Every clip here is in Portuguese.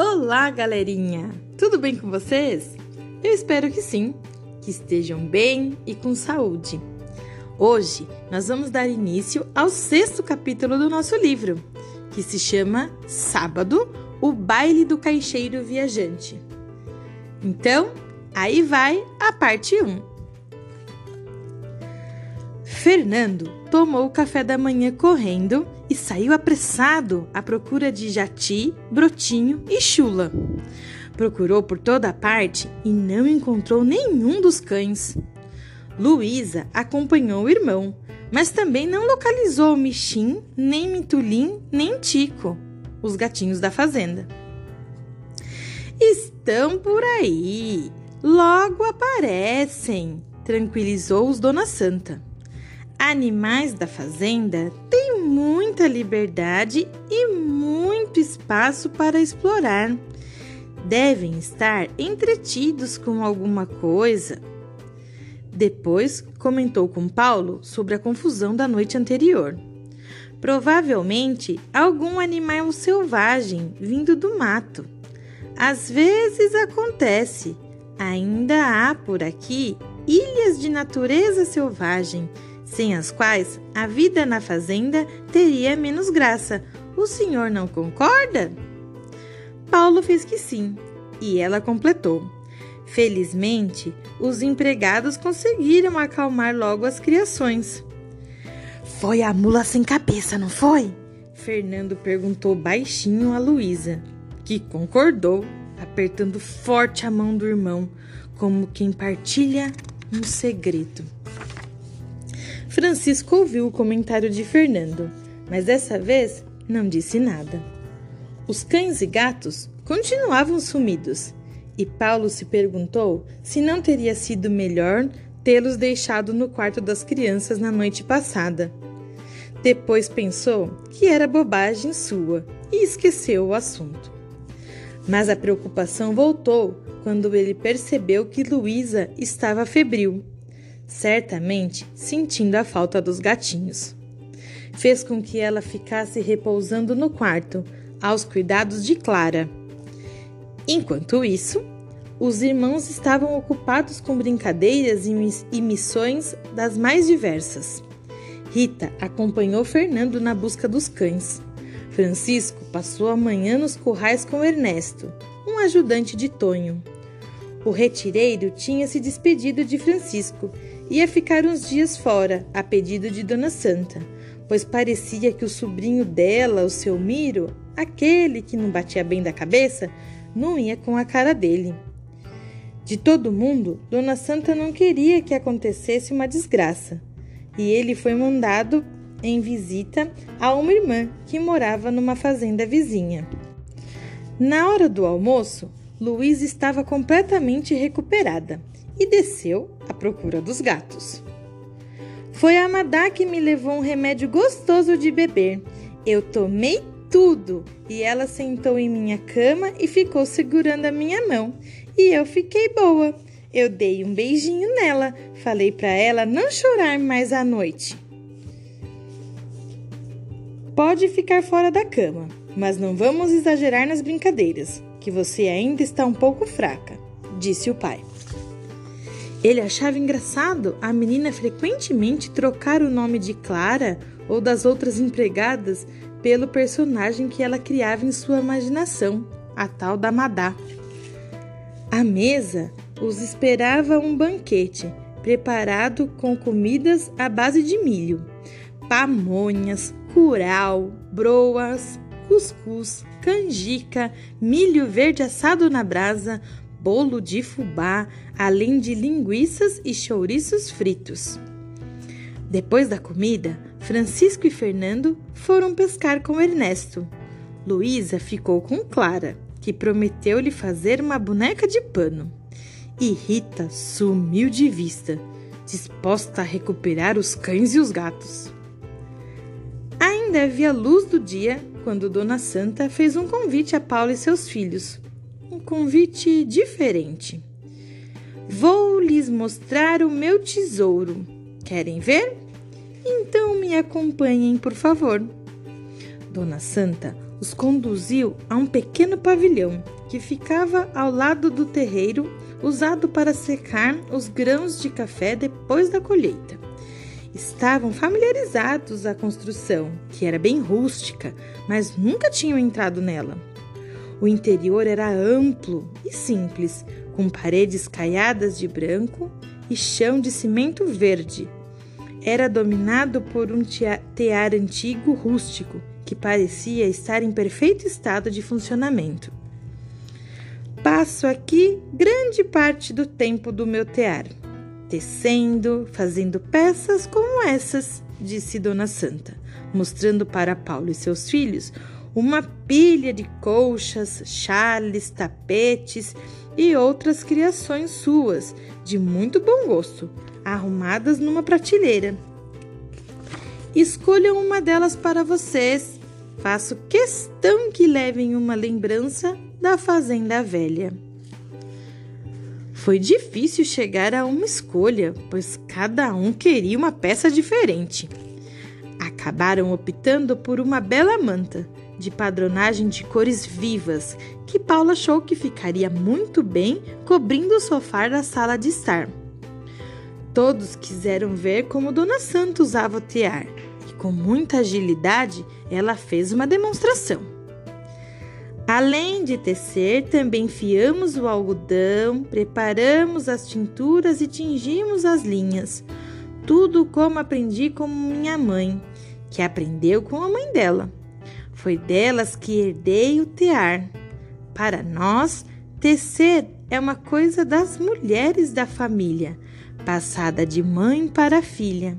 Olá, galerinha! Tudo bem com vocês? Eu espero que sim, que estejam bem e com saúde. Hoje nós vamos dar início ao sexto capítulo do nosso livro, que se chama Sábado O Baile do Caixeiro Viajante. Então, aí vai a parte 1. Fernando tomou o café da manhã correndo e saiu apressado à procura de Jati, Brotinho e Chula. Procurou por toda parte e não encontrou nenhum dos cães. Luísa acompanhou o irmão, mas também não localizou Michim, nem Mitulim, nem Tico, os gatinhos da fazenda. Estão por aí, logo aparecem, tranquilizou-os Dona Santa. Animais da fazenda têm muita liberdade e muito espaço para explorar. Devem estar entretidos com alguma coisa. Depois comentou com Paulo sobre a confusão da noite anterior. Provavelmente algum animal selvagem vindo do mato. Às vezes acontece. Ainda há por aqui ilhas de natureza selvagem sem as quais a vida na fazenda teria menos graça. O senhor não concorda? Paulo fez que sim, e ela completou. Felizmente, os empregados conseguiram acalmar logo as criações. Foi a mula sem cabeça, não foi? Fernando perguntou baixinho a Luísa, que concordou, apertando forte a mão do irmão, como quem partilha um segredo. Francisco ouviu o comentário de Fernando, mas dessa vez não disse nada. Os cães e gatos continuavam sumidos e Paulo se perguntou se não teria sido melhor tê-los deixado no quarto das crianças na noite passada. Depois pensou que era bobagem sua e esqueceu o assunto. Mas a preocupação voltou quando ele percebeu que Luísa estava febril certamente sentindo a falta dos gatinhos. Fez com que ela ficasse repousando no quarto, aos cuidados de Clara. Enquanto isso, os irmãos estavam ocupados com brincadeiras e missões das mais diversas. Rita acompanhou Fernando na busca dos cães. Francisco passou a manhã nos currais com Ernesto, um ajudante de Tonho. O retireiro tinha se despedido de Francisco Ia ficar uns dias fora, a pedido de Dona Santa, pois parecia que o sobrinho dela, o seu Miro, aquele que não batia bem da cabeça, não ia com a cara dele. De todo mundo, Dona Santa não queria que acontecesse uma desgraça, e ele foi mandado em visita a uma irmã que morava numa fazenda vizinha. Na hora do almoço, Luiz estava completamente recuperada e desceu à procura dos gatos. Foi a Madá que me levou um remédio gostoso de beber. Eu tomei tudo e ela sentou em minha cama e ficou segurando a minha mão. E eu fiquei boa. Eu dei um beijinho nela, falei para ela não chorar mais à noite. Pode ficar fora da cama, mas não vamos exagerar nas brincadeiras, que você ainda está um pouco fraca, disse o pai. Ele achava engraçado a menina frequentemente trocar o nome de Clara ou das outras empregadas pelo personagem que ela criava em sua imaginação, a tal da Madá. À mesa os esperava um banquete preparado com comidas à base de milho, pamonhas, curau, broas, cuscuz, canjica, milho verde assado na brasa, bolo de fubá, além de linguiças e chouriços fritos. Depois da comida, Francisco e Fernando foram pescar com Ernesto. Luísa ficou com Clara, que prometeu lhe fazer uma boneca de pano. E Rita sumiu de vista, disposta a recuperar os cães e os gatos. Ainda havia luz do dia quando Dona Santa fez um convite a Paulo e seus filhos um convite diferente. Vou lhes mostrar o meu tesouro. Querem ver? Então me acompanhem, por favor. Dona Santa os conduziu a um pequeno pavilhão que ficava ao lado do terreiro usado para secar os grãos de café depois da colheita. Estavam familiarizados à construção, que era bem rústica, mas nunca tinham entrado nela. O interior era amplo e simples, com paredes caiadas de branco e chão de cimento verde. Era dominado por um tear antigo rústico que parecia estar em perfeito estado de funcionamento. Passo aqui grande parte do tempo do meu tear, tecendo, fazendo peças como essas, disse Dona Santa, mostrando para Paulo e seus filhos uma pilha de colchas, chales, tapetes e outras criações suas, de muito bom gosto, arrumadas numa prateleira. Escolham uma delas para vocês, Faço questão que levem uma lembrança da fazenda velha. Foi difícil chegar a uma escolha, pois cada um queria uma peça diferente. Acabaram optando por uma bela manta, de padronagem de cores vivas, que Paula achou que ficaria muito bem cobrindo o sofá da sala de estar. Todos quiseram ver como Dona Santa usava o tear, com muita agilidade, ela fez uma demonstração. Além de tecer, também fiamos o algodão, preparamos as tinturas e tingimos as linhas. Tudo como aprendi com minha mãe, que aprendeu com a mãe dela. Foi delas que herdei o tear. Para nós, tecer é uma coisa das mulheres da família, passada de mãe para filha.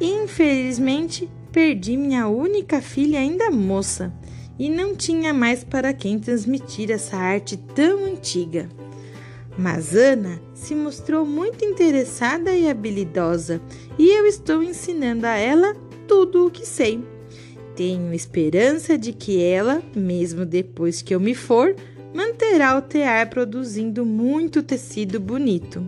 Infelizmente, perdi minha única filha ainda moça e não tinha mais para quem transmitir essa arte tão antiga. Mas Ana se mostrou muito interessada e habilidosa e eu estou ensinando a ela tudo o que sei. Tenho esperança de que ela, mesmo depois que eu me for, manterá o tear produzindo muito tecido bonito.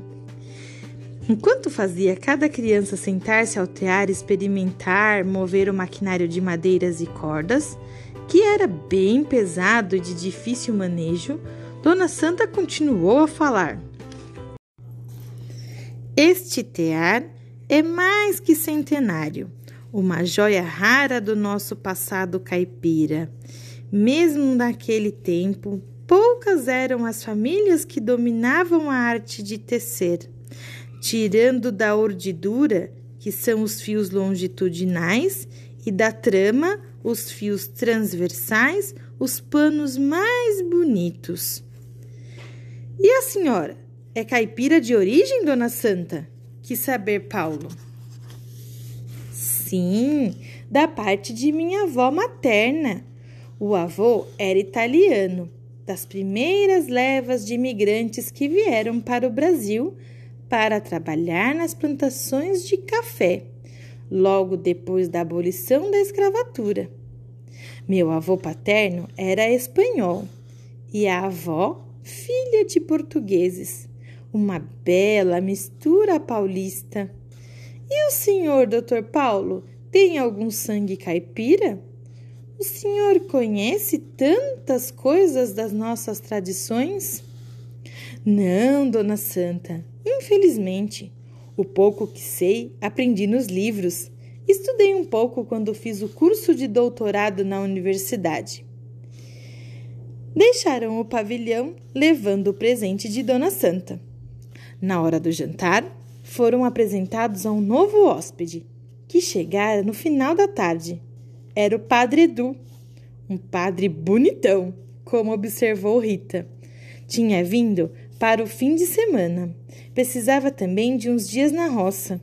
Enquanto fazia cada criança sentar-se ao tear, experimentar, mover o maquinário de madeiras e cordas, que era bem pesado e de difícil manejo, Dona Santa continuou a falar. Este tear é mais que centenário, uma joia rara do nosso passado caipira. Mesmo naquele tempo, poucas eram as famílias que dominavam a arte de tecer tirando da ordidura, que são os fios longitudinais, e da trama, os fios transversais, os panos mais bonitos. E a senhora? É caipira de origem, dona Santa? Quis saber Paulo. Sim, da parte de minha avó materna. O avô era italiano, das primeiras levas de imigrantes que vieram para o Brasil para trabalhar nas plantações de café, logo depois da abolição da escravatura. Meu avô paterno era espanhol e a avó, filha de portugueses, uma bela mistura paulista. E o senhor, doutor Paulo, tem algum sangue caipira? O senhor conhece tantas coisas das nossas tradições? Não, dona Santa, Infelizmente, o pouco que sei aprendi nos livros. Estudei um pouco quando fiz o curso de doutorado na universidade. Deixaram o pavilhão levando o presente de Dona Santa. Na hora do jantar, foram apresentados a um novo hóspede, que chegara no final da tarde. Era o Padre Edu, um padre bonitão, como observou Rita. Tinha vindo para o fim de semana. Precisava também de uns dias na roça.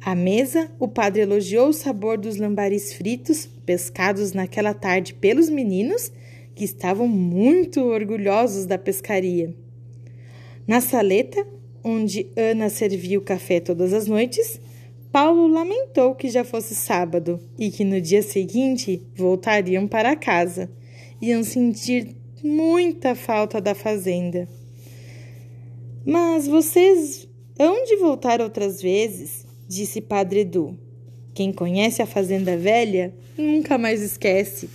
À mesa, o padre elogiou o sabor dos lambaris fritos, pescados naquela tarde pelos meninos, que estavam muito orgulhosos da pescaria. Na saleta, onde Ana servia o café todas as noites, Paulo lamentou que já fosse sábado e que no dia seguinte voltariam para casa. Iam sentir muita falta da fazenda. Mas vocês hão de voltar outras vezes, disse Padre Edu. Quem conhece a Fazenda Velha nunca mais esquece.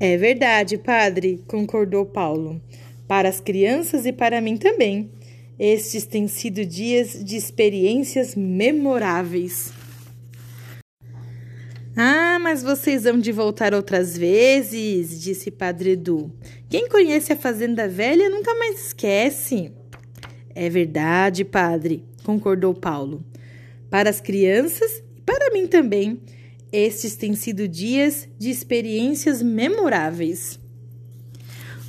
É verdade, padre, concordou Paulo. Para as crianças e para mim também. Estes têm sido dias de experiências memoráveis. Ah, mas vocês vão de voltar outras vezes, disse Padre Edu. Quem conhece a Fazenda Velha nunca mais esquece. É verdade, padre, concordou Paulo. Para as crianças e para mim também, estes têm sido dias de experiências memoráveis.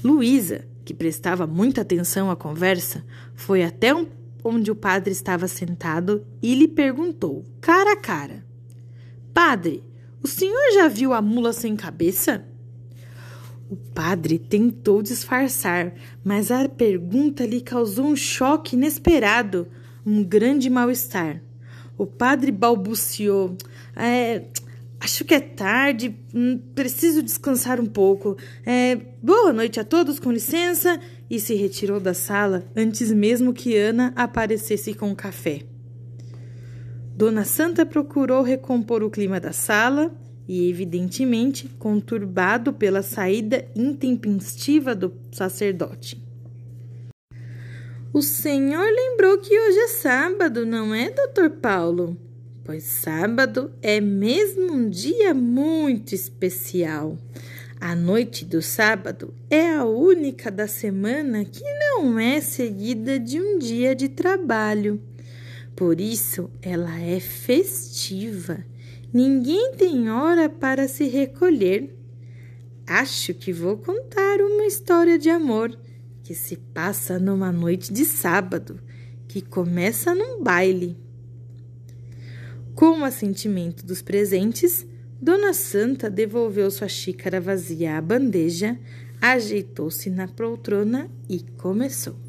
Luísa, que prestava muita atenção à conversa, foi até onde o padre estava sentado e lhe perguntou, cara a cara: Padre, o senhor já viu a mula sem cabeça? O padre tentou disfarçar, mas a pergunta lhe causou um choque inesperado, um grande mal-estar. O padre balbuciou: é, Acho que é tarde, hum, preciso descansar um pouco. É, boa noite a todos, com licença. E se retirou da sala antes mesmo que Ana aparecesse com o café. Dona Santa procurou recompor o clima da sala e, evidentemente, conturbado pela saída intempestiva do sacerdote. O senhor lembrou que hoje é sábado, não é, doutor Paulo? Pois sábado é mesmo um dia muito especial. A noite do sábado é a única da semana que não é seguida de um dia de trabalho. Por isso, ela é festiva. Ninguém tem hora para se recolher. Acho que vou contar uma história de amor que se passa numa noite de sábado, que começa num baile. Com o assentimento dos presentes, Dona Santa devolveu sua xícara vazia à bandeja, ajeitou-se na poltrona e começou.